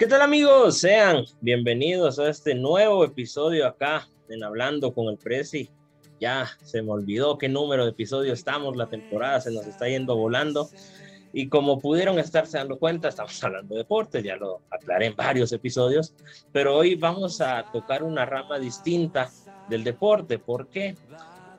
¿Qué tal amigos? Sean bienvenidos a este nuevo episodio acá en Hablando con el Prezi. Ya se me olvidó qué número de episodio estamos, la temporada se nos está yendo volando. Y como pudieron estarse dando cuenta, estamos hablando de deporte, ya lo aclaré en varios episodios, pero hoy vamos a tocar una rama distinta del deporte. ¿Por qué?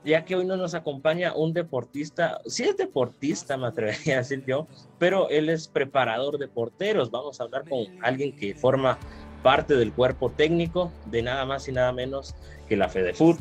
Ya que hoy no nos acompaña un deportista, sí es deportista, me atrevería a decir yo, pero él es preparador de porteros. Vamos a hablar con alguien que forma parte del cuerpo técnico de nada más y nada menos que la FedeFood.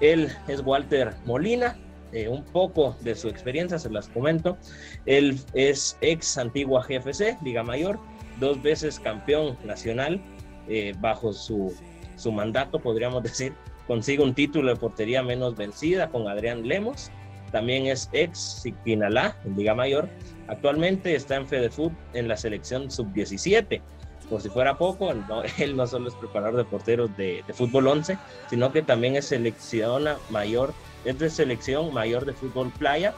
Él es Walter Molina, eh, un poco de su experiencia se las comento. Él es ex antigua GFC, Liga Mayor, dos veces campeón nacional eh, bajo su, su mandato, podríamos decir, consigue un título de portería menos vencida con Adrián Lemos. También es ex Siquinalá en Liga Mayor. Actualmente está en Fedefoot en la selección sub-17. Por si fuera poco, él no solo es preparador de porteros de, fútbol 11, sino que también es selección mayor, es de selección mayor de fútbol playa,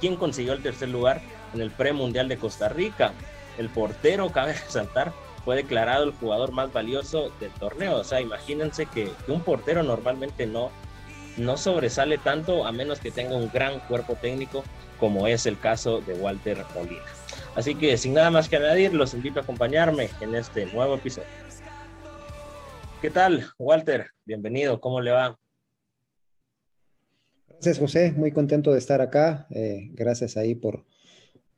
quien consiguió el tercer lugar en el premundial de Costa Rica. El portero, cabe resaltar, fue declarado el jugador más valioso del torneo. O sea, imagínense que, un portero normalmente no, no sobresale tanto a menos que tenga un gran cuerpo técnico como es el caso de Walter Molina. Así que sin nada más que añadir, los invito a acompañarme en este nuevo episodio. ¿Qué tal, Walter? Bienvenido, ¿cómo le va? Gracias, José. Muy contento de estar acá. Eh, gracias ahí por,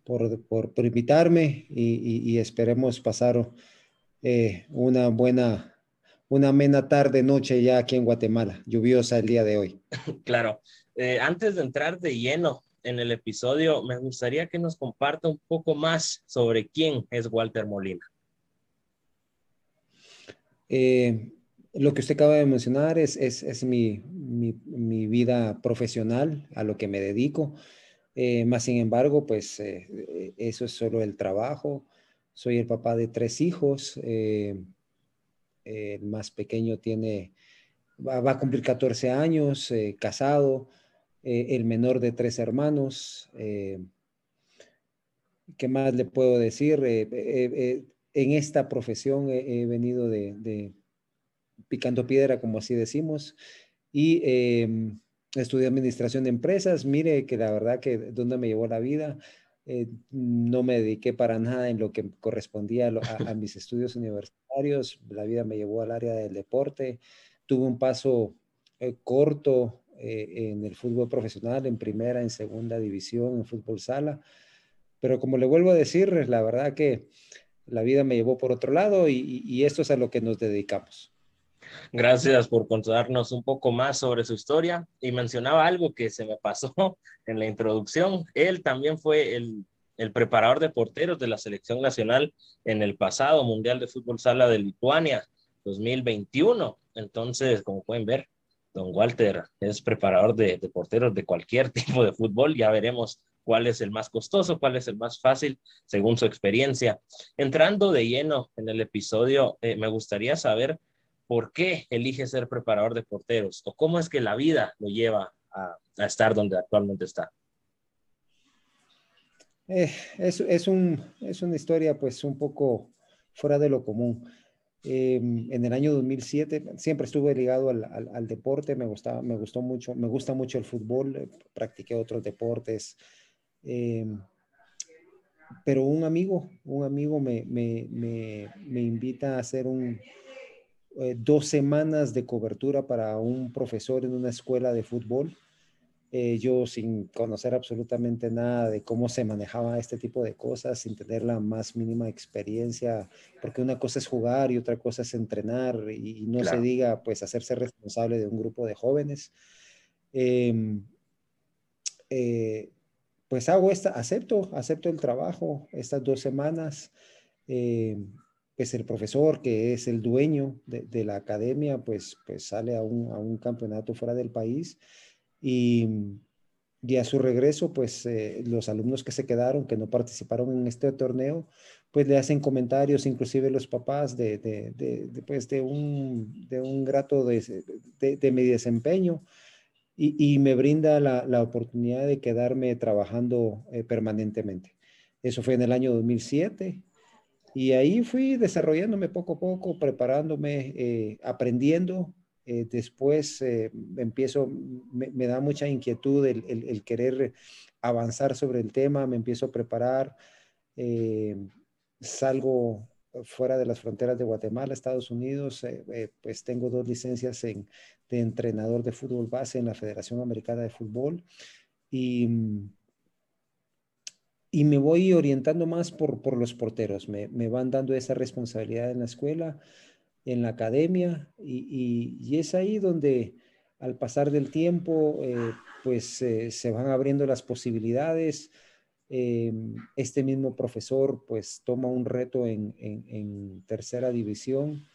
por, por, invitarme y, y esperemos pasar eh, una buena, una amena tarde, noche ya aquí en Guatemala, lluviosa el día de hoy. Claro. Eh, antes de entrar de lleno en el episodio, me gustaría que nos comparta un poco más sobre quién es Walter Molina. Eh, lo que usted acaba de mencionar es, es, es mi, mi, mi, vida profesional, a lo que me dedico. más sin embargo, pues eso es solo el trabajo. Soy el papá de tres hijos. Eh, el más pequeño tiene, va, a cumplir 14 años, eh, casado. Eh, el menor de tres hermanos. ¿Qué más le puedo decir? en esta profesión he, venido de, picando piedra, como así decimos, y em, estudié administración de empresas. Mire que la verdad que donde me llevó la vida eh, no me dediqué para nada en lo que correspondía a, mis estudios universitarios. La vida me llevó al área del deporte. Tuve un paso eh, corto eh, en el fútbol profesional, en primera, en segunda división, en fútbol sala. Pero como le vuelvo a decir, la verdad que la vida me llevó por otro lado y esto es a lo que nos dedicamos. Gracias por contarnos un poco más sobre su historia y mencionaba algo que se me pasó en la introducción. Él también fue el, preparador de porteros de la selección nacional en el pasado Mundial de Fútbol Sala de Lituania 2021. Entonces, como pueden ver, don Walter es preparador de, de, porteros de cualquier tipo de fútbol. Ya veremos cuál es el más costoso, cuál es el más fácil, según su experiencia. Entrando de lleno en el episodio, eh, me gustaría saber por qué elige ser preparador de porteros o cómo es que la vida lo lleva a, estar donde actualmente está. Eh, es, es, un, es, una historia pues un poco fuera de lo común. Em, en el año 2007 siempre estuve ligado al, al, deporte, me, gustaba, me gustó mucho, me gusta mucho el fútbol, eh, practiqué otros deportes. Em, pero un amigo, un amigo me, me, me, me invita a hacer un, eh, dos semanas de cobertura para un profesor en una escuela de fútbol. Eh, yo sin conocer absolutamente nada de cómo se manejaba este tipo de cosas, sin tener la más mínima experiencia, porque una cosa es jugar y otra cosa es entrenar y, no se diga pues hacerse responsable de un grupo de jóvenes. Em, eh, pues hago esta, acepto, acepto el trabajo estas dos semanas. Pues el profesor que es el dueño de, la academia, pues, pues sale a un, campeonato fuera del país y, y a su regreso, pues eh, los alumnos que se quedaron, que no participaron en este torneo, pues le hacen comentarios, inclusive los papás, de, de, pues, de, un, de un grato de, mi desempeño. Y, y, me brinda la, la, oportunidad de quedarme trabajando eh, permanentemente. Eso fue en el año 2007 Y ahí fui desarrollándome poco a poco, preparándome, eh, aprendiendo. Eh, después eh, empiezo, me, da mucha inquietud el, querer avanzar sobre el tema, me empiezo a preparar, salgo fuera de las fronteras de Guatemala, Estados Unidos, pues tengo dos licencias en, de entrenador de fútbol base en la Federación Americana de Fútbol y y me voy orientando más por, por los porteros. Me, me, van dando esa responsabilidad en la escuela, en la academia, y, y, es ahí donde al pasar del tiempo, eh, pues eh, se van abriendo las posibilidades. Eh, este mismo profesor pues toma un reto en, en, en tercera división,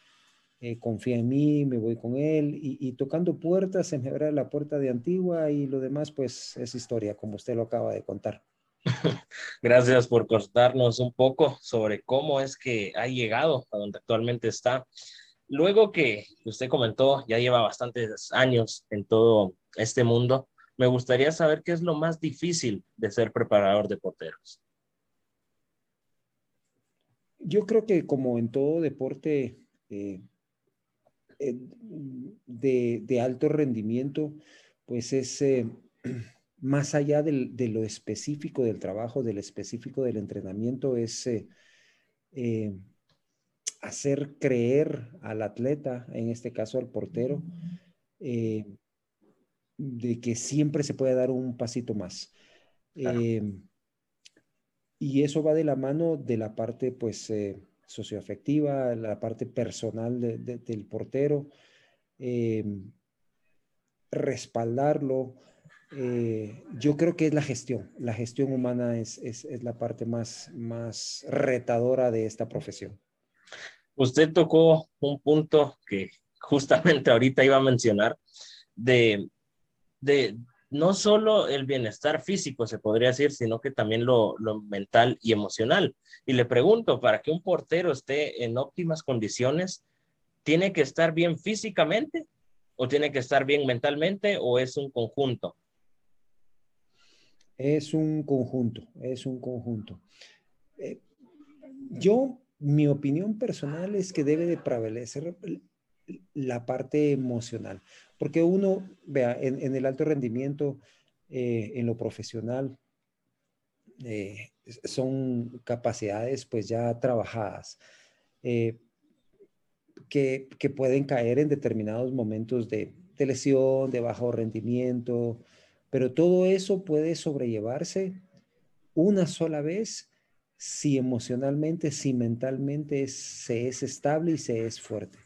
confía en mí, me voy con él y, y, tocando puertas se me abre la puerta de Antigua y lo demás pues es historia, como usted lo acaba de contar. Gracias por contarnos un poco sobre cómo es que ha llegado a donde actualmente está. Luego que usted comentó, ya lleva bastantes años en todo este mundo, me gustaría saber qué es lo más difícil de ser preparador de porteros. Yo creo que como en todo deporte eh, eh, de, alto rendimiento, pues es... Eh, más allá de lo específico del trabajo, del específico del entrenamiento, es eh, eh, hacer creer al atleta, en este caso al portero, eh, de que siempre se puede dar un pasito más. y eso va de la mano de la parte, pues, socioafectiva, la parte personal del portero, respaldarlo, eh, yo creo que es la gestión. La gestión humana es, es, es, la parte más, más retadora de esta profesión. Usted tocó un punto que justamente ahorita iba a mencionar, de, de no solo el bienestar físico, se podría decir, sino que también lo, lo mental y emocional. Y le pregunto, para que un portero esté en óptimas condiciones, ¿tiene que estar bien físicamente o tiene que estar bien mentalmente o es un conjunto? Es un conjunto, es un conjunto. Eh, yo, mi opinión personal es que debe de prevalecer la parte emocional, porque uno, vea, en, el alto rendimiento, eh, en lo profesional, eh, son capacidades pues ya trabajadas, que, que, pueden caer en determinados momentos de, de lesión, de bajo rendimiento, pero todo eso puede sobrellevarse una sola vez si emocionalmente, si mentalmente se es estable y se es fuerte.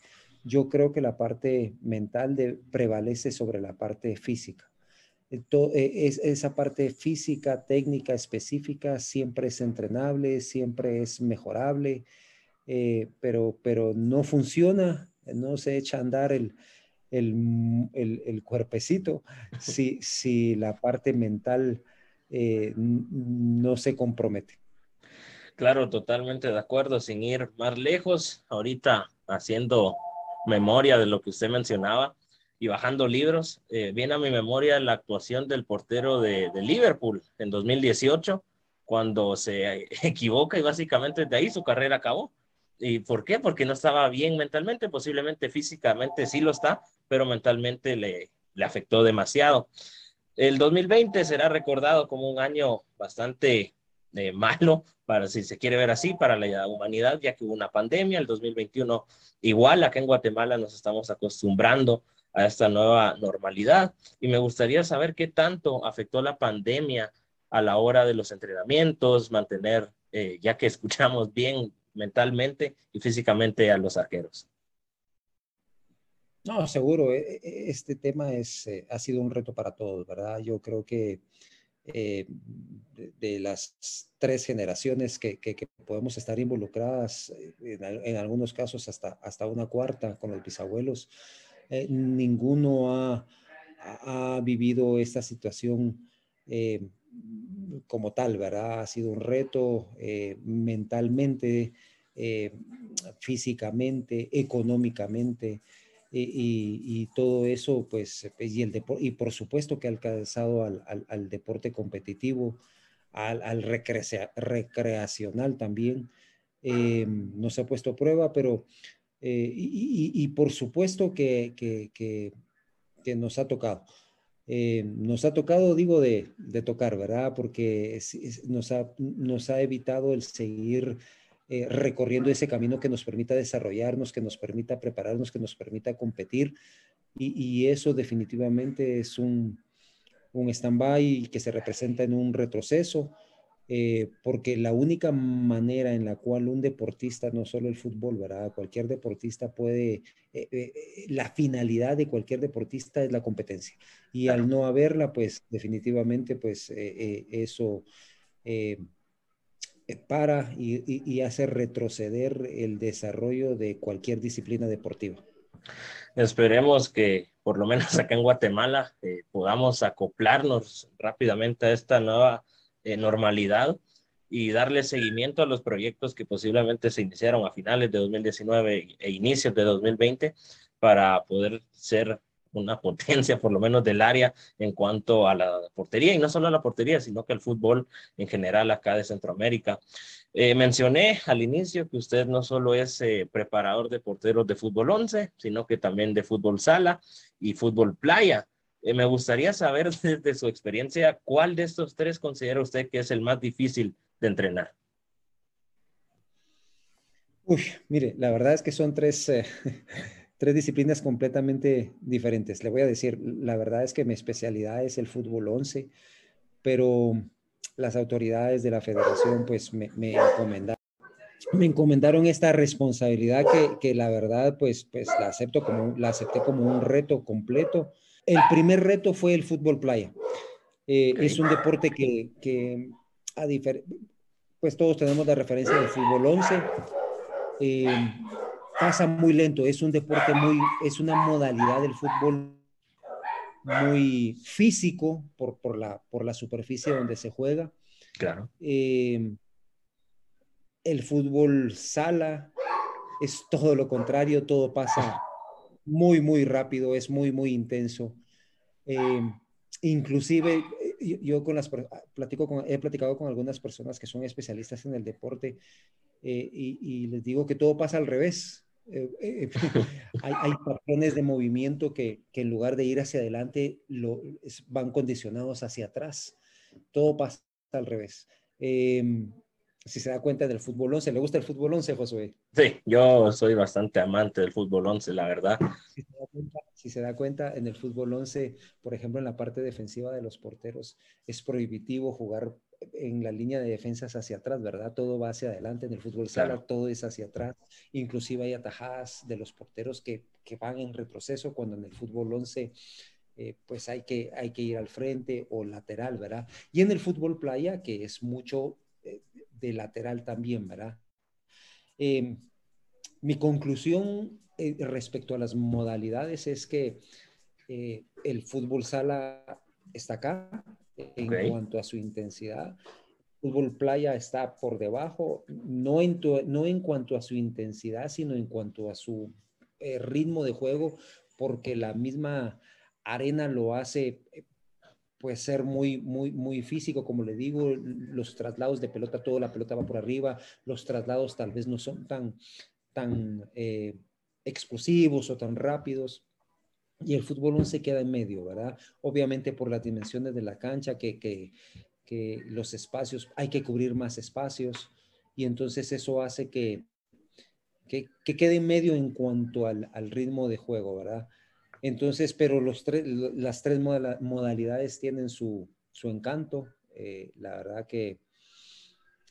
Yo creo que la parte mental prevalece sobre la parte física. Eh, es, esa parte física, técnica, específica, siempre es entrenable, siempre es mejorable, eh, pero, pero no funciona, no se echa a andar el, el, el, cuerpecito si, si la parte mental eh, no se compromete. Claro, totalmente de acuerdo, sin ir más lejos, ahorita haciendo memoria de lo que usted mencionaba y bajando libros, eh, viene a mi memoria la actuación del portero de, de Liverpool en 2018, cuando se equivoca y básicamente de ahí su carrera acabó. ¿Y por qué? Porque no estaba bien mentalmente, posiblemente físicamente sí lo está, pero mentalmente le, afectó demasiado. El 2020 será recordado como un año bastante eh, malo, para si se quiere ver así, para la humanidad, ya que hubo una pandemia. El 2021 igual, acá en Guatemala nos estamos acostumbrando a esta nueva normalidad y me gustaría saber qué tanto afectó la pandemia a la hora de los entrenamientos, mantener, eh, ya que escuchamos bien mentalmente y físicamente a los arqueros. No, seguro, e, e, este tema es, eh, ha sido un reto para todos, ¿verdad? Yo creo que eh, de, las tres generaciones que, podemos estar involucradas, eh, en, algunos casos hasta, hasta una cuarta con los bisabuelos, ninguno ha, ha, vivido esta situación como tal, ¿verdad? Ha sido un reto eh, mentalmente, eh, físicamente, económicamente. Y, todo eso, pues, y, el y por supuesto que ha alcanzado al, al, deporte competitivo, al, al recreacional también, eh, nos ha puesto a prueba, pero eh, y, por supuesto que, que, nos ha tocado. Eh, nos ha tocado, digo, de, de tocar, ¿verdad? Porque nos, ha, nos ha evitado el seguir recorriendo ese camino que nos permita desarrollarnos, que nos permita prepararnos, que nos permita competir. Y, y eso definitivamente es un, un stand-by que se representa en un retroceso. Eh, porque la única manera en la cual un deportista, no solo el fútbol, ¿verdad? Cualquier deportista puede, eh, eh, la finalidad de cualquier deportista es la competencia. Y al no haberla, pues definitivamente, pues eso para y, y, hace retroceder el desarrollo de cualquier disciplina deportiva. Esperemos que por lo menos acá en Guatemala podamos acoplarnos rápidamente a esta nueva eh, normalidad y darle seguimiento a los proyectos que posiblemente se iniciaron a finales de 2019 e inicios de 2020 para poder ser una potencia, por lo menos del área, en cuanto a la portería, y no solo a la portería, sino que el fútbol en general acá de Centroamérica. Eh, mencioné al inicio que usted no solo es eh, preparador de porteros de fútbol 11, sino que también de fútbol sala y fútbol playa. Eh, me gustaría saber desde su experiencia, ¿cuál de estos tres considera usted que es el más difícil de entrenar? Uy, mire, la verdad es que son tres, tres disciplinas completamente diferentes. Le voy a decir, la verdad es que mi especialidad es el fútbol 11, pero las autoridades de la federación pues me, me encomendaron me encomendaron esta responsabilidad que, que, la verdad pues, pues la acepto como la acepté como un reto completo el primer reto fue el fútbol playa. Eh, es un deporte que, a pues todos tenemos la referencia del fútbol 11. Eh, pasa muy lento, es un deporte muy, es una modalidad del fútbol muy físico por, por, la, por la superficie donde se juega. Claro. Eh, el fútbol sala es todo lo contrario, todo pasa muy, muy rápido, es muy, muy intenso. Eh, inclusive, yo, con las, platico con, he platicado con algunas personas que son especialistas en el deporte eh, y, les digo que todo pasa al revés. hay, patrones de movimiento que, que, en lugar de ir hacia adelante lo, van condicionados hacia atrás. Todo pasa al revés si se da cuenta del fútbol 11. ¿Le gusta el fútbol 11, Josué? Sí, yo soy bastante amante del fútbol 11, la verdad. Si se, da cuenta, en el fútbol 11, por ejemplo, en la parte defensiva de los porteros, es prohibitivo jugar en la línea de defensas hacia atrás, ¿verdad? Todo va hacia adelante. En el fútbol sala todo es hacia atrás. Inclusive hay atajadas de los porteros que, que van en retroceso cuando en el fútbol 11 eh, pues hay que, hay que ir al frente o lateral, ¿verdad? Y en el fútbol playa, que es mucho eh, de lateral también, ¿verdad? Em, mi conclusión eh, respecto a las modalidades es que eh, el fútbol sala está acá en cuanto a su intensidad. El fútbol playa está por debajo, no en, no en cuanto a su intensidad, sino en cuanto a su eh, ritmo de juego, porque la misma arena lo hace puede ser muy, muy, muy físico, como le digo, los traslados de pelota, toda la pelota va por arriba, los traslados tal vez no son tan, tan eh, explosivos o tan rápidos. Y el fútbol no se queda en medio, ¿verdad? Obviamente por las dimensiones de la cancha, que, que, que los espacios, hay que cubrir más espacios, y entonces eso hace que, que, que quede en medio en cuanto al, al ritmo de juego, ¿verdad? Entonces, pero los tres, las tres modalidades tienen su, encanto. Eh, la verdad que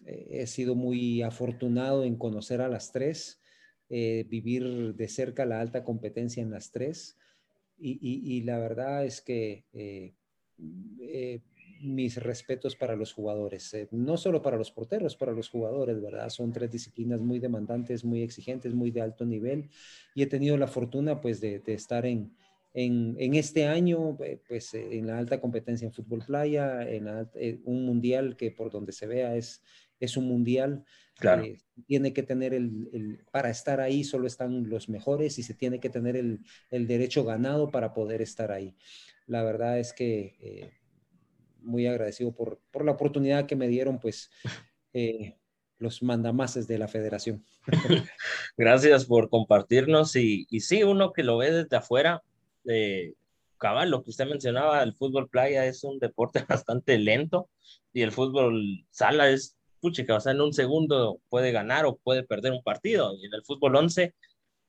eh, he sido muy afortunado en conocer a las tres, eh, vivir de cerca la alta competencia en las tres. Y, la verdad es que mis respetos para los jugadores, no solo para los porteros, para los jugadores, ¿verdad? Son tres disciplinas muy demandantes, muy exigentes, muy de alto nivel y he tenido la fortuna pues de estar en, en, este año, eh, pues eh, en la alta competencia en fútbol playa, en eh, un mundial que por donde se vea es, es un mundial. Claro. tiene que tener el, para estar ahí solo están los mejores y se tiene que tener el, derecho ganado para poder estar ahí. La verdad es que muy agradecido por, por, la oportunidad que me dieron, pues los mandamases de la federación. Gracias por compartirnos y, y sí, uno que lo ve desde afuera, eh, cabal, lo que usted mencionaba, el fútbol playa es un deporte bastante lento y el fútbol sala es, puchica, o sea, en un segundo puede ganar o puede perder un partido y en el fútbol 11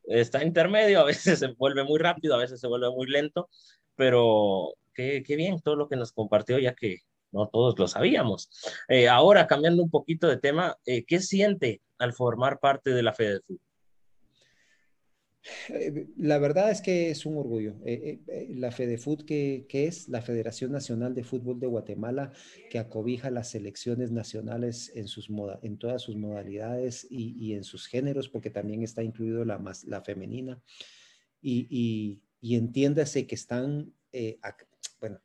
está intermedio, a veces se vuelve muy rápido, a veces se vuelve muy lento, pero qué, qué bien todo lo que nos compartió ya que no todos lo sabíamos. Eh, ahora, cambiando un poquito de tema, eh, ¿qué siente al formar parte de la FEDEFUT? Eh, la verdad es que es un orgullo. la FEDEFUT, que, que, es la Federación Nacional de Fútbol de Guatemala, que acobija las selecciones nacionales en, sus en todas sus modalidades y, y, en sus géneros, porque también está incluido la, la femenina. Y, y, y entiéndase que están, bueno,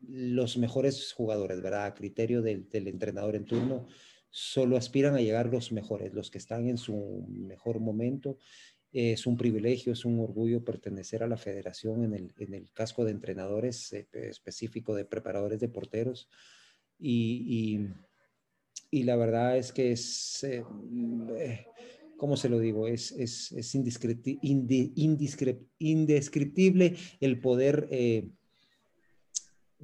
los mejores jugadores, ¿verdad? A criterio del, entrenador en turno, solo aspiran a llegar los mejores, los que están en su mejor momento. Es un privilegio, es un orgullo pertenecer a la federación en el, casco de entrenadores eh, específico de preparadores de porteros. Y, la verdad es que es, eh, eh, ¿cómo se lo digo? Es, es, indescriptible el poder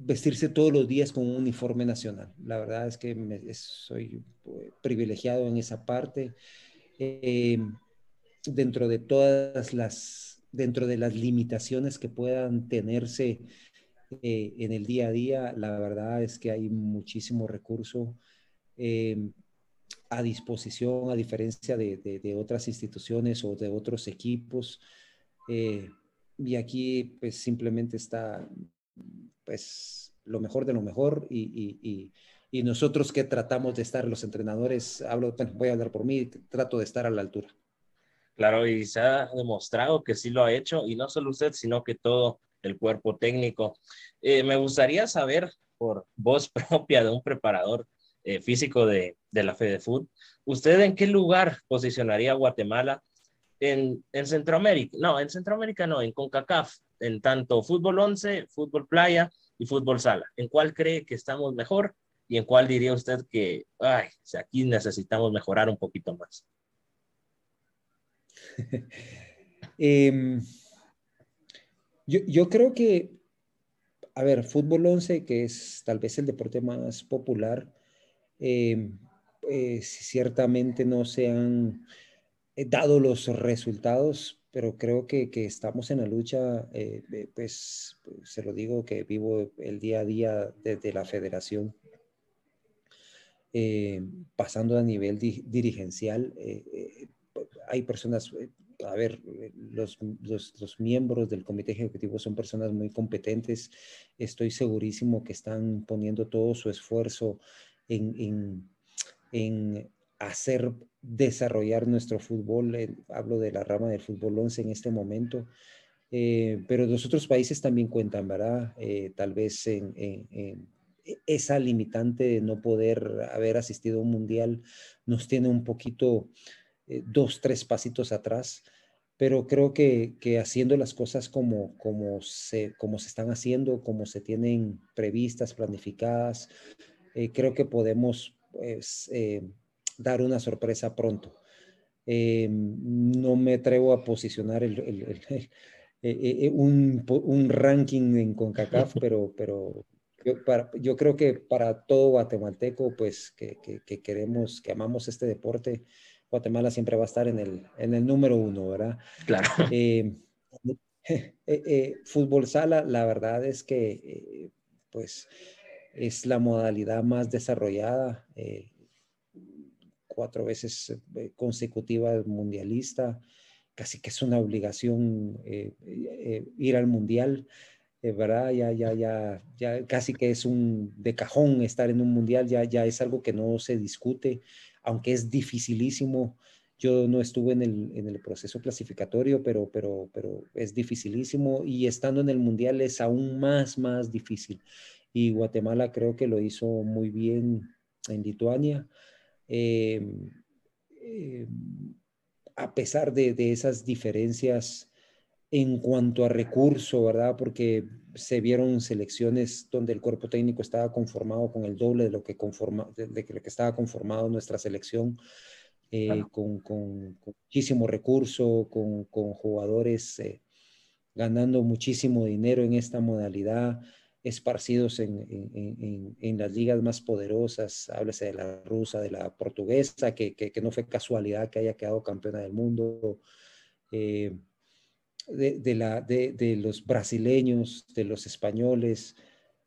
vestirse todos los días con un uniforme nacional. La verdad es que soy eh, privilegiado en esa parte. Eh, dentro de todas las, dentro de las limitaciones que puedan tenerse eh, en el día a día, la verdad es que hay muchísimo recurso a disposición, a diferencia de, de, otras instituciones o de otros equipos. y aquí pues simplemente está pues lo mejor de lo mejor y, nosotros que tratamos de estar, los entrenadores, hablo, voy a hablar por mí, trato de estar a la altura. Claro, y se ha demostrado que sí lo ha hecho, y no solo usted, sino que todo el cuerpo técnico. Eh, me gustaría saber, por voz propia de un preparador eh, físico de, de la FedeFood, ¿usted en qué lugar posicionaría Guatemala en, en Centroamérica? No, en Centroamérica no, en CONCACAF, en tanto fútbol 11, fútbol playa y fútbol sala. ¿En cuál cree que estamos mejor y en cuál diría usted que, ay, aquí necesitamos mejorar un poquito más? Em, yo, creo que, a ver, fútbol 11, que es tal vez el deporte más popular, em, eh, ciertamente no se han eh, dado los resultados pero creo que, que estamos en la lucha, eh, pues se lo digo que vivo el día a día desde la federación, eh, pasando a nivel dirigencial. Hay personas, a ver, los, los, los, miembros del comité ejecutivo son personas muy competentes, estoy segurísimo que están poniendo todo su esfuerzo en, en, en hacer desarrollar nuestro fútbol. Eh, hablo de la rama del fútbol 11 en este momento. Eh, pero los otros países también cuentan, ¿verdad? Eh, tal vez en, en, esa limitante de no poder haber asistido a un mundial nos tiene un poquito dos, tres pasitos atrás, pero creo que, que, haciendo las cosas como, como, se, como se están haciendo, como se tienen previstas, planificadas, creo que podemos pues, dar una sorpresa pronto. Eh, no me atrevo a posicionar el, eh, eh, un, un, ranking en CONCACAF, pero, pero yo, para, yo, creo que para todo guatemalteco, pues que, que, queremos, que amamos este deporte, Guatemala siempre va a estar en el, en el número uno, ¿verdad? Claro. fútbol sala, la verdad es que, pues, es la modalidad más desarrollada cuatro veces eh, consecutiva mundialista, casi que es una obligación eh, eh, ir al mundial, ¿verdad? Ya, ya, ya, ya casi que es un de cajón estar en un mundial, ya, ya es algo que no se discute, aunque es dificilísimo. Yo no estuve en el, en el proceso clasificatorio, pero, pero, pero es dificilísimo y estando en el mundial es aún más, más difícil. Y Guatemala creo que lo hizo muy bien en Lituania. Em, em, a pesar de, esas diferencias en cuanto a recurso, ¿verdad? Porque se vieron selecciones donde el cuerpo técnico estaba conformado con el doble de lo que, conforma, de, lo que estaba conformado nuestra selección, eh, con, muchísimo recurso, con, jugadores eh, ganando muchísimo dinero en esta modalidad, esparcidos en, las ligas más poderosas, háblese de la rusa, de la portuguesa, que, no fue casualidad que haya quedado campeona del mundo. Eh, de, la, de, los brasileños, de los españoles.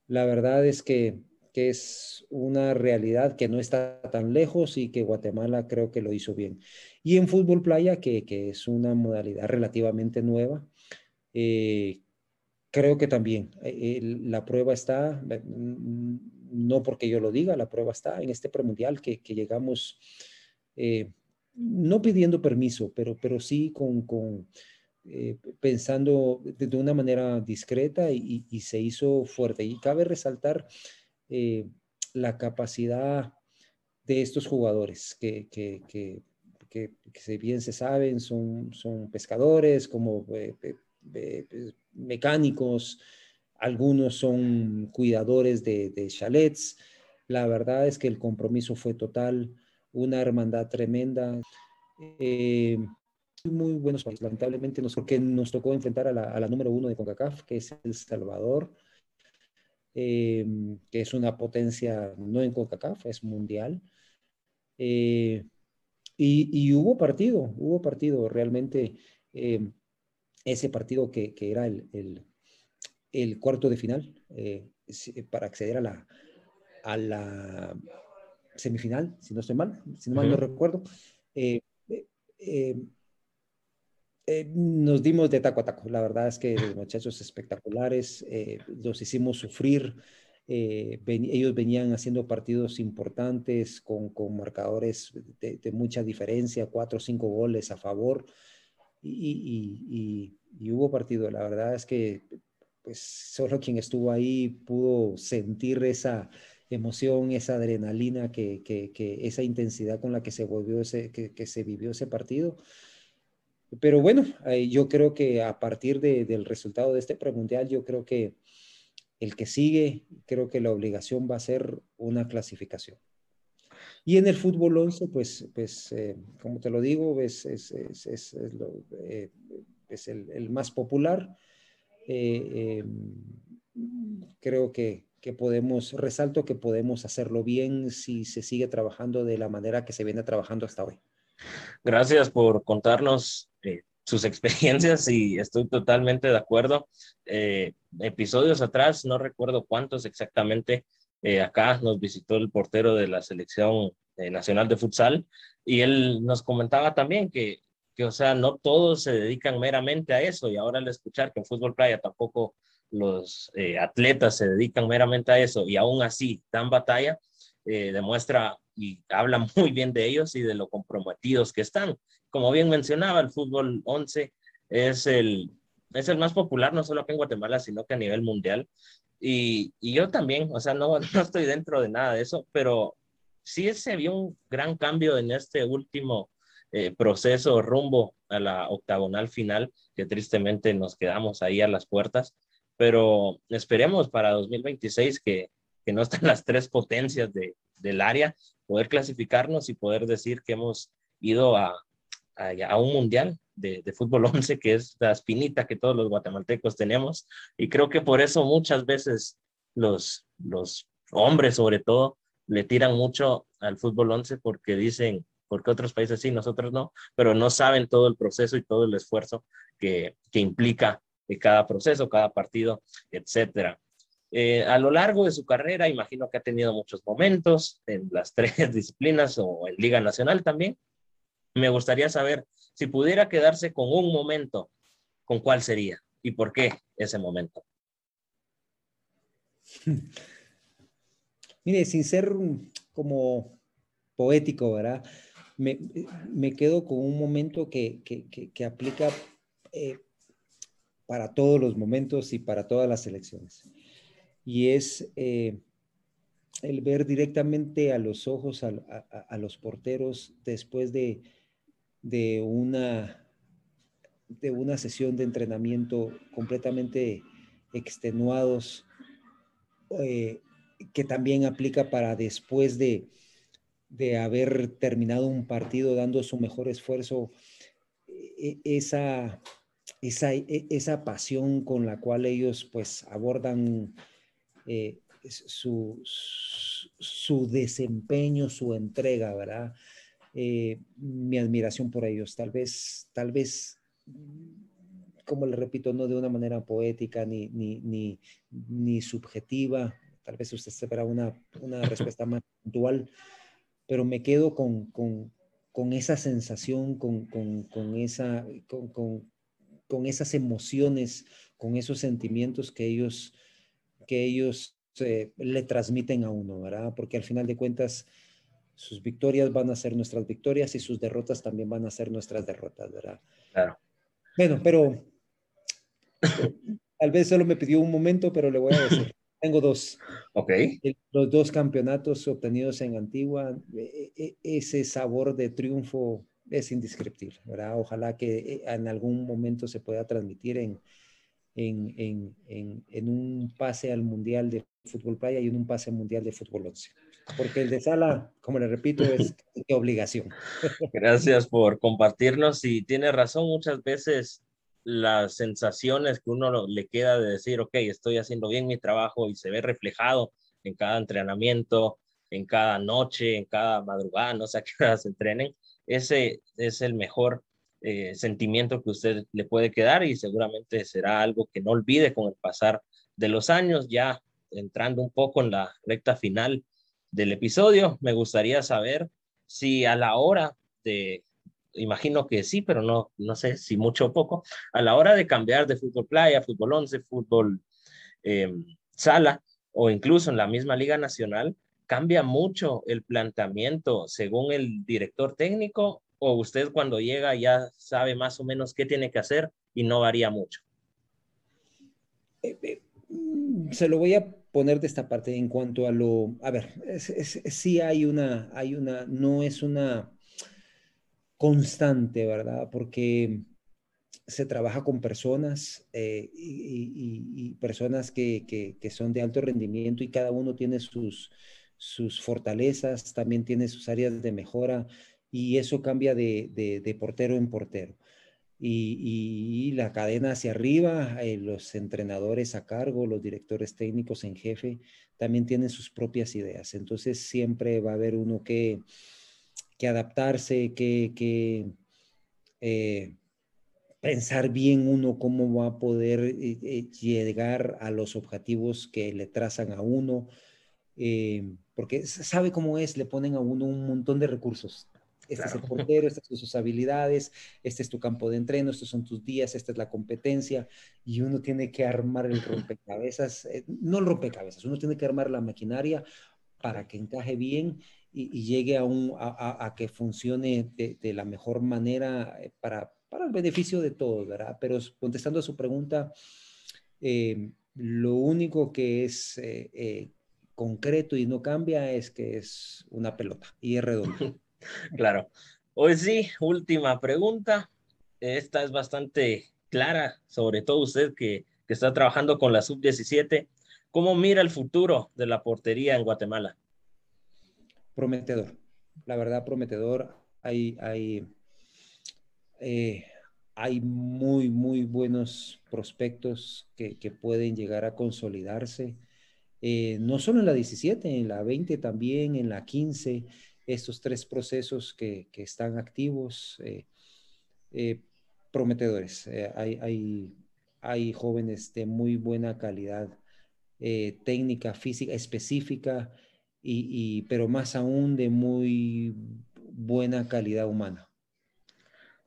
La verdad es que, es una realidad que no está tan lejos y que Guatemala creo que lo hizo bien. Y en fútbol playa, que, es una modalidad relativamente nueva, eh, creo que también eh, la prueba está, mm, no porque yo lo diga, la prueba está en este premundial que, que llegamos, eh, no pidiendo permiso, pero, pero sí con, con eh, pensando de, una manera discreta y, se hizo fuerte. Y cabe resaltar eh, la capacidad de estos jugadores que, que, que, que, bien se saben, son, son pescadores, como eh, mecánicos, algunos son cuidadores de, de, chalets. La verdad es que el compromiso fue total, una hermandad tremenda muy buenos países. Lamentablemente, nos, porque nos tocó enfrentar a la, número uno de CONCACAF, que es El Salvador, em, que es una potencia no en CONCACAF, es mundial. Eh, y, hubo partido, hubo partido realmente. Em, ese partido que, era el, el, cuarto de final eh, para acceder a la, a la semifinal, si no estoy mal, si no mal no recuerdo. Eh, eh, nos dimos de taco a taco. La verdad es que los muchachos espectaculares, eh, los hicimos sufrir. Eh, ellos venían haciendo partidos importantes con, con marcadores de, mucha diferencia, cuatro o cinco goles a favor. Y, y, hubo partido. La verdad es que pues solo quien estuvo ahí pudo sentir esa emoción, esa adrenalina, que, que, que esa intensidad con la que se volvió ese, que, que se vivió ese partido. Pero bueno, yo creo que a partir del resultado de este premundial, yo creo que el que sigue, creo que la obligación va a ser una clasificación. Y en el fútbol 11, pues, pues eh, como te lo digo, es, es, es, es eh, el, más popular. Eh, em, creo que, que podemos, resalto que podemos hacerlo bien si se sigue trabajando de la manera que se viene trabajando hasta hoy. Gracias por contarnos eh, sus experiencias y estoy totalmente de acuerdo. Eh, episodios atrás, no recuerdo cuántos exactamente, eh, acá nos visitó el portero de la selección nacional de futsal y él nos comentaba también que, que, o sea, no todos se dedican meramente a eso y ahora al escuchar que en fútbol playa tampoco los atletas se dedican meramente a eso y aún así dan batalla, demuestra y habla muy bien de ellos y de lo comprometidos que están. Como bien mencionaba, el fútbol 11 es el, es el más popular, no solo aquí en Guatemala, sino que a nivel mundial. Y, y yo también, o sea, no, no estoy dentro de nada de eso, pero sí se vio un gran cambio en este último eh, proceso rumbo a la octagonal final, que tristemente nos quedamos ahí a las puertas, pero esperemos para 2026 que, que no estén las tres potencias de, del área, poder clasificarnos y poder decir que hemos ido a, a, un mundial de, fútbol 11, que es la espinita que todos los guatemaltecos tenemos. Y creo que por eso muchas veces los, los hombres, sobre todo, le tiran mucho al fútbol 11 porque dicen, porque otros países sí, nosotros no, pero no saben todo el proceso y todo el esfuerzo que, que implica cada proceso, cada partido, etcétera. Eh, a lo largo de su carrera, imagino que ha tenido muchos momentos en las tres disciplinas o en Liga Nacional también. Me gustaría saber si pudiera quedarse con un momento, ¿con cuál sería y por qué ese momento? Mire, sin ser como poético, ¿verdad? Me, quedo con un momento que, aplica eh, para todos los momentos y para todas las elecciones y es eh, el ver directamente a los ojos a, los porteros después de, una de una sesión de entrenamiento completamente extenuados, eh, que también aplica para después de, de haber terminado un partido dando su mejor esfuerzo, e, esa, esa, e, esa pasión con la cual ellos pues abordan eh, su, su, desempeño, su entrega, ¿verdad? Eh, mi admiración por ellos, tal vez, tal vez, como le repito, no de una manera poética ni, ni, ni, ni subjetiva, tal vez usted espera una, una respuesta más puntual, pero me quedo con, con, con esa sensación, con, con esa, con, esas emociones, con esos sentimientos que ellos, que ellos eh, le transmiten a uno, ¿verdad? Porque al final de cuentas, sus victorias van a ser nuestras victorias y sus derrotas también van a ser nuestras derrotas, ¿verdad? Claro. Bueno, pero tal vez solo me pidió un momento, pero le voy a decir. Tengo dos. Ok. Los dos campeonatos obtenidos en Antigua, e, e, ese sabor de triunfo es indescriptible, ¿verdad? Ojalá que eh, en algún momento se pueda transmitir en, en, en, en, un pase al Mundial de Fútbol Playa y en un pase Mundial de Fútbol 11. Porque el de sala, como le repito, es obligación. Gracias por compartirnos y tiene razón, muchas veces las sensaciones que uno le queda de decir, ok, estoy haciendo bien mi trabajo y se ve reflejado en cada entrenamiento, en cada noche, en cada madrugada, no sé a qué horas entrenen, ese es el mejor eh, sentimiento que usted le puede quedar y seguramente será algo que no olvide con el pasar de los años, ya entrando un poco en la recta final del episodio, me gustaría saber si a la hora de imagino que sí, pero no, no sé si mucho o poco, a la hora de cambiar de fútbol playa, fútbol 11, fútbol eh, sala o incluso en la misma liga nacional, cambia mucho el planteamiento según el director técnico o usted cuando llega ya sabe más o menos qué tiene que hacer y no varía mucho. Eh, eh, se lo voy a poner de esta parte en cuanto a lo, a ver, sí hay una, hay una, no es una constante, ¿verdad? Porque se trabaja con personas eh, y, personas que, son de alto rendimiento y cada uno tiene sus, sus fortalezas, también tiene sus áreas de mejora y eso cambia de, portero en portero. Y, la cadena hacia arriba, eh, los entrenadores a cargo, los directores técnicos en jefe, también tienen sus propias ideas. Entonces siempre va a haber uno que que adaptarse, que, eh, pensar bien uno cómo va a poder eh, eh, llegar a los objetivos que le trazan a uno, porque sabe cómo es, le ponen a uno un montón de recursos. Este es el portero, estas son sus habilidades, este es tu campo de entreno, estos son tus días, esta es la competencia, y uno tiene que armar el rompecabezas, no el rompecabezas, uno tiene que armar la maquinaria para que encaje bien y, llegue a, un, a, que funcione de, la mejor manera eh, para, para el beneficio de todos, ¿verdad? Pero contestando a su pregunta, eh, lo único que es eh, concreto y no cambia es que es una pelota y es redondo. claro. Hoy sí, última pregunta. Esta es bastante clara, sobre todo usted que, que está trabajando con la sub-17. ¿Cómo mira el futuro de la portería en Guatemala? prometedor. La verdad, prometedor. Hay, hay, eh, hay muy, muy buenos prospectos que, pueden llegar a consolidarse. Eh, no solo en la 17, en la 20 también, en la 15, estos tres procesos que, están activos, eh, prometedores. hay, hay, hay jóvenes de muy buena calidad técnica, física, específica, y, pero más aún de muy buena calidad humana.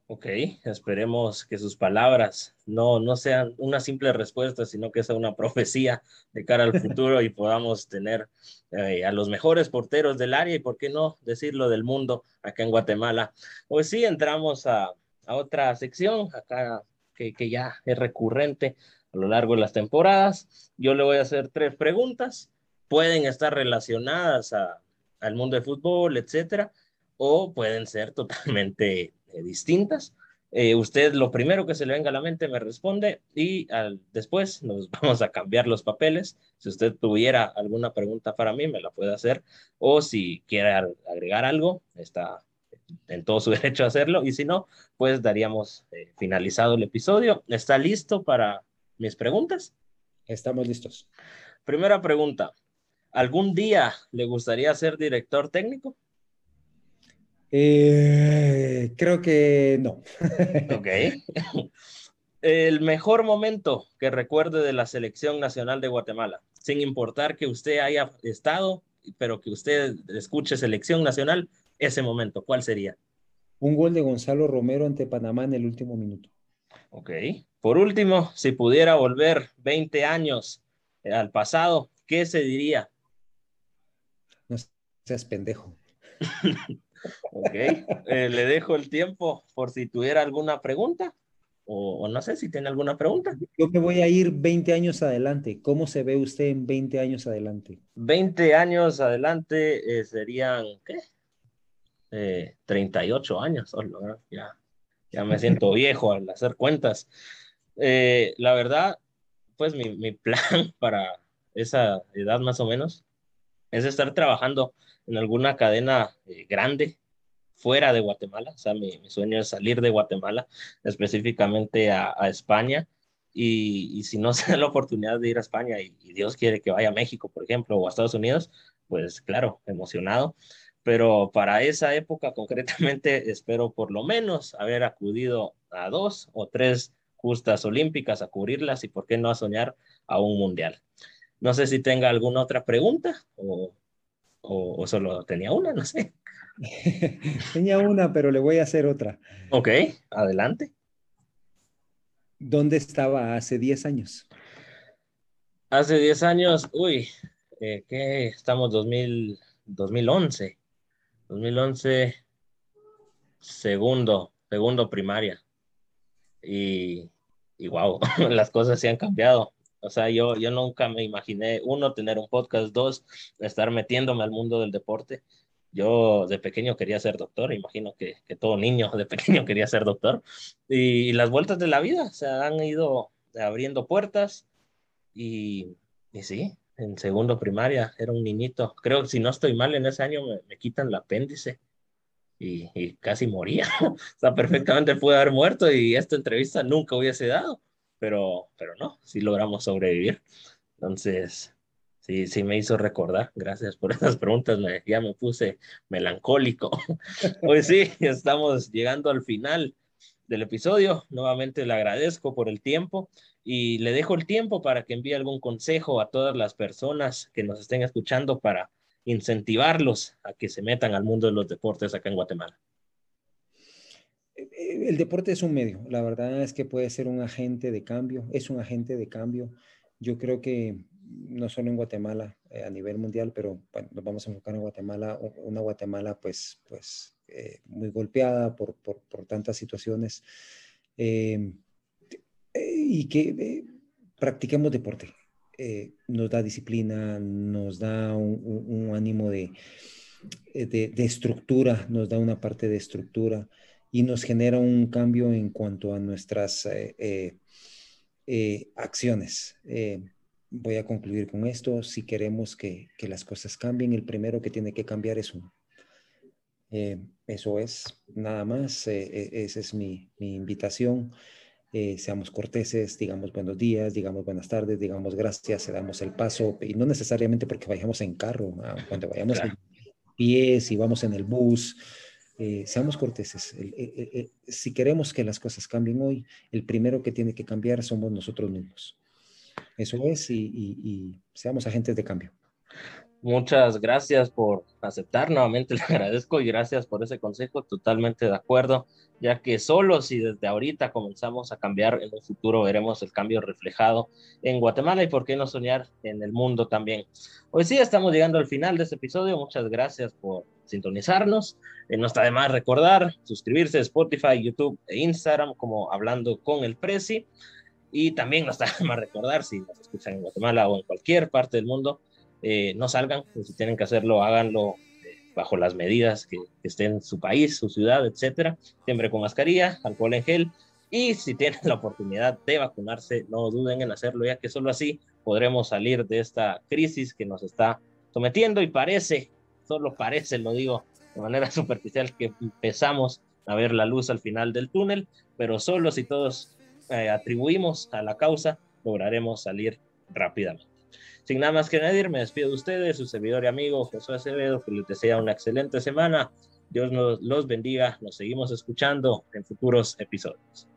Ok, esperemos que sus palabras no, no sean una simple respuesta, sino que sea una profecía de cara al futuro y podamos tener eh, a los mejores porteros del área y, por qué no decirlo, del mundo acá en Guatemala. Pues sí, entramos a, a otra sección acá que, que, ya es recurrente a lo largo de las temporadas. Yo le voy a hacer tres preguntas pueden estar relacionadas al mundo del fútbol, etcétera, o pueden ser totalmente eh, distintas. Eh, usted lo primero que se le venga a la mente me responde y al, después nos vamos a cambiar los papeles. Si usted tuviera alguna pregunta para mí, me la puede hacer o si quiere agregar algo, está en todo su derecho a hacerlo y si no, pues daríamos eh, finalizado el episodio. ¿Está listo para mis preguntas? Estamos listos. Primera pregunta. ¿Algún día le gustaría ser director técnico? Eh, creo que no. ok. El mejor momento que recuerde de la selección nacional de Guatemala, sin importar que usted haya estado, pero que usted escuche selección nacional, ese momento, ¿cuál sería? Un gol de Gonzalo Romero ante Panamá en el último minuto. Ok. Por último, si pudiera volver 20 años al pasado, ¿qué se diría? No seas pendejo. ok, eh, le dejo el tiempo por si tuviera alguna pregunta o, no sé si tiene alguna pregunta. Yo me voy a ir 20 años adelante. ¿Cómo se ve usted en 20 años adelante? 20 años adelante eh, serían, ¿qué? 38 eh, años ya, ya me siento viejo al hacer cuentas. la verdad, pues mi, mi plan para esa edad más o menos es estar trabajando en alguna cadena eh, grande fuera de Guatemala. O sea, mi, sueño es salir de Guatemala, específicamente a, España. Y, si no se da la oportunidad de ir a España y, Dios quiere que vaya a México, por ejemplo, o a Estados Unidos, pues claro, emocionado. Pero para esa época concretamente espero por lo menos haber acudido a dos o tres justas olímpicas a cubrirlas y por qué no a soñar a un mundial. No sé si tenga alguna otra pregunta o o, solo tenía una, no sé. tenía una, pero le voy a hacer otra. Ok, adelante. ¿Dónde estaba hace 10 años? Hace 10 años, uy, eh, ¿qué? Estamos 2000, 2011. 2011, segundo, segundo primaria. Y, y wow, las cosas se han cambiado. O sea, yo, yo nunca me imaginé, uno, tener un podcast, dos, estar metiéndome al mundo del deporte. Yo de pequeño quería ser doctor, imagino que, que todo niño de pequeño quería ser doctor. Y, las vueltas de la vida se han ido abriendo puertas y, y sí, en segundo primaria era un niñito. Creo que si no estoy mal, en ese año me, me quitan el apéndice y, y, casi moría. o sea, perfectamente pude haber muerto y esta entrevista nunca hubiese dado pero, pero no, sí logramos sobrevivir. Entonces, sí, sí me hizo recordar. Gracias por esas preguntas, me, ya me puse melancólico. Pues sí, estamos llegando al final del episodio. Nuevamente le agradezco por el tiempo y le dejo el tiempo para que envíe algún consejo a todas las personas que nos estén escuchando para incentivarlos a que se metan al mundo de los deportes acá en Guatemala el deporte es un medio, la verdad es que puede ser un agente de cambio, es un agente de cambio. Yo creo que no solo en Guatemala, eh, a nivel mundial, pero nos vamos a enfocar en Guatemala, una Guatemala pues, pues eh, muy golpeada por, por, tantas situaciones em, y que practiquemos deporte. nos da disciplina, nos da un, ánimo de, de, estructura, nos da una parte de estructura y nos genera un cambio en cuanto a nuestras eh, eh, eh, acciones. voy a concluir con esto. Si queremos que, que, las cosas cambien, el primero que tiene que cambiar es uno. eso es, nada más. esa es mi, mi invitación. seamos corteses, digamos buenos días, digamos buenas tardes, digamos gracias, se damos el paso, y no necesariamente porque vayamos en carro, ah, cuando vayamos en pies y vamos en el bus, eh, seamos corteses. si queremos que las cosas cambien hoy, el primero que tiene que cambiar somos nosotros mismos. Eso es, y, seamos agentes de cambio. Muchas gracias por aceptar, nuevamente le agradezco y gracias por ese consejo, totalmente de acuerdo, ya que solo si desde ahorita comenzamos a cambiar, en el futuro veremos el cambio reflejado en Guatemala y por qué no soñar en el mundo también. Hoy sí estamos llegando al final de este episodio, muchas gracias por sintonizarnos. Eh, no está de más recordar suscribirse a Spotify, YouTube e Instagram como Hablando con el Prezi. Y también no está de más recordar si nos escuchan en Guatemala o en cualquier parte del mundo, eh, no salgan, si tienen que hacerlo, háganlo eh, bajo las medidas que, estén en su país, su ciudad, etcétera. Siempre con mascarilla, alcohol en gel. Y si tienen la oportunidad de vacunarse, no duden en hacerlo, ya que solo así podremos salir de esta crisis que nos está sometiendo y parece, solo parece, lo digo de manera superficial, que empezamos a ver la luz al final del túnel, pero solo si todos eh, atribuimos a la causa, lograremos salir rápidamente. Sin nada más que añadir, me despido de ustedes, su servidor y amigo José Acevedo, que les desea una excelente semana. Dios nos los bendiga, nos seguimos escuchando en futuros episodios.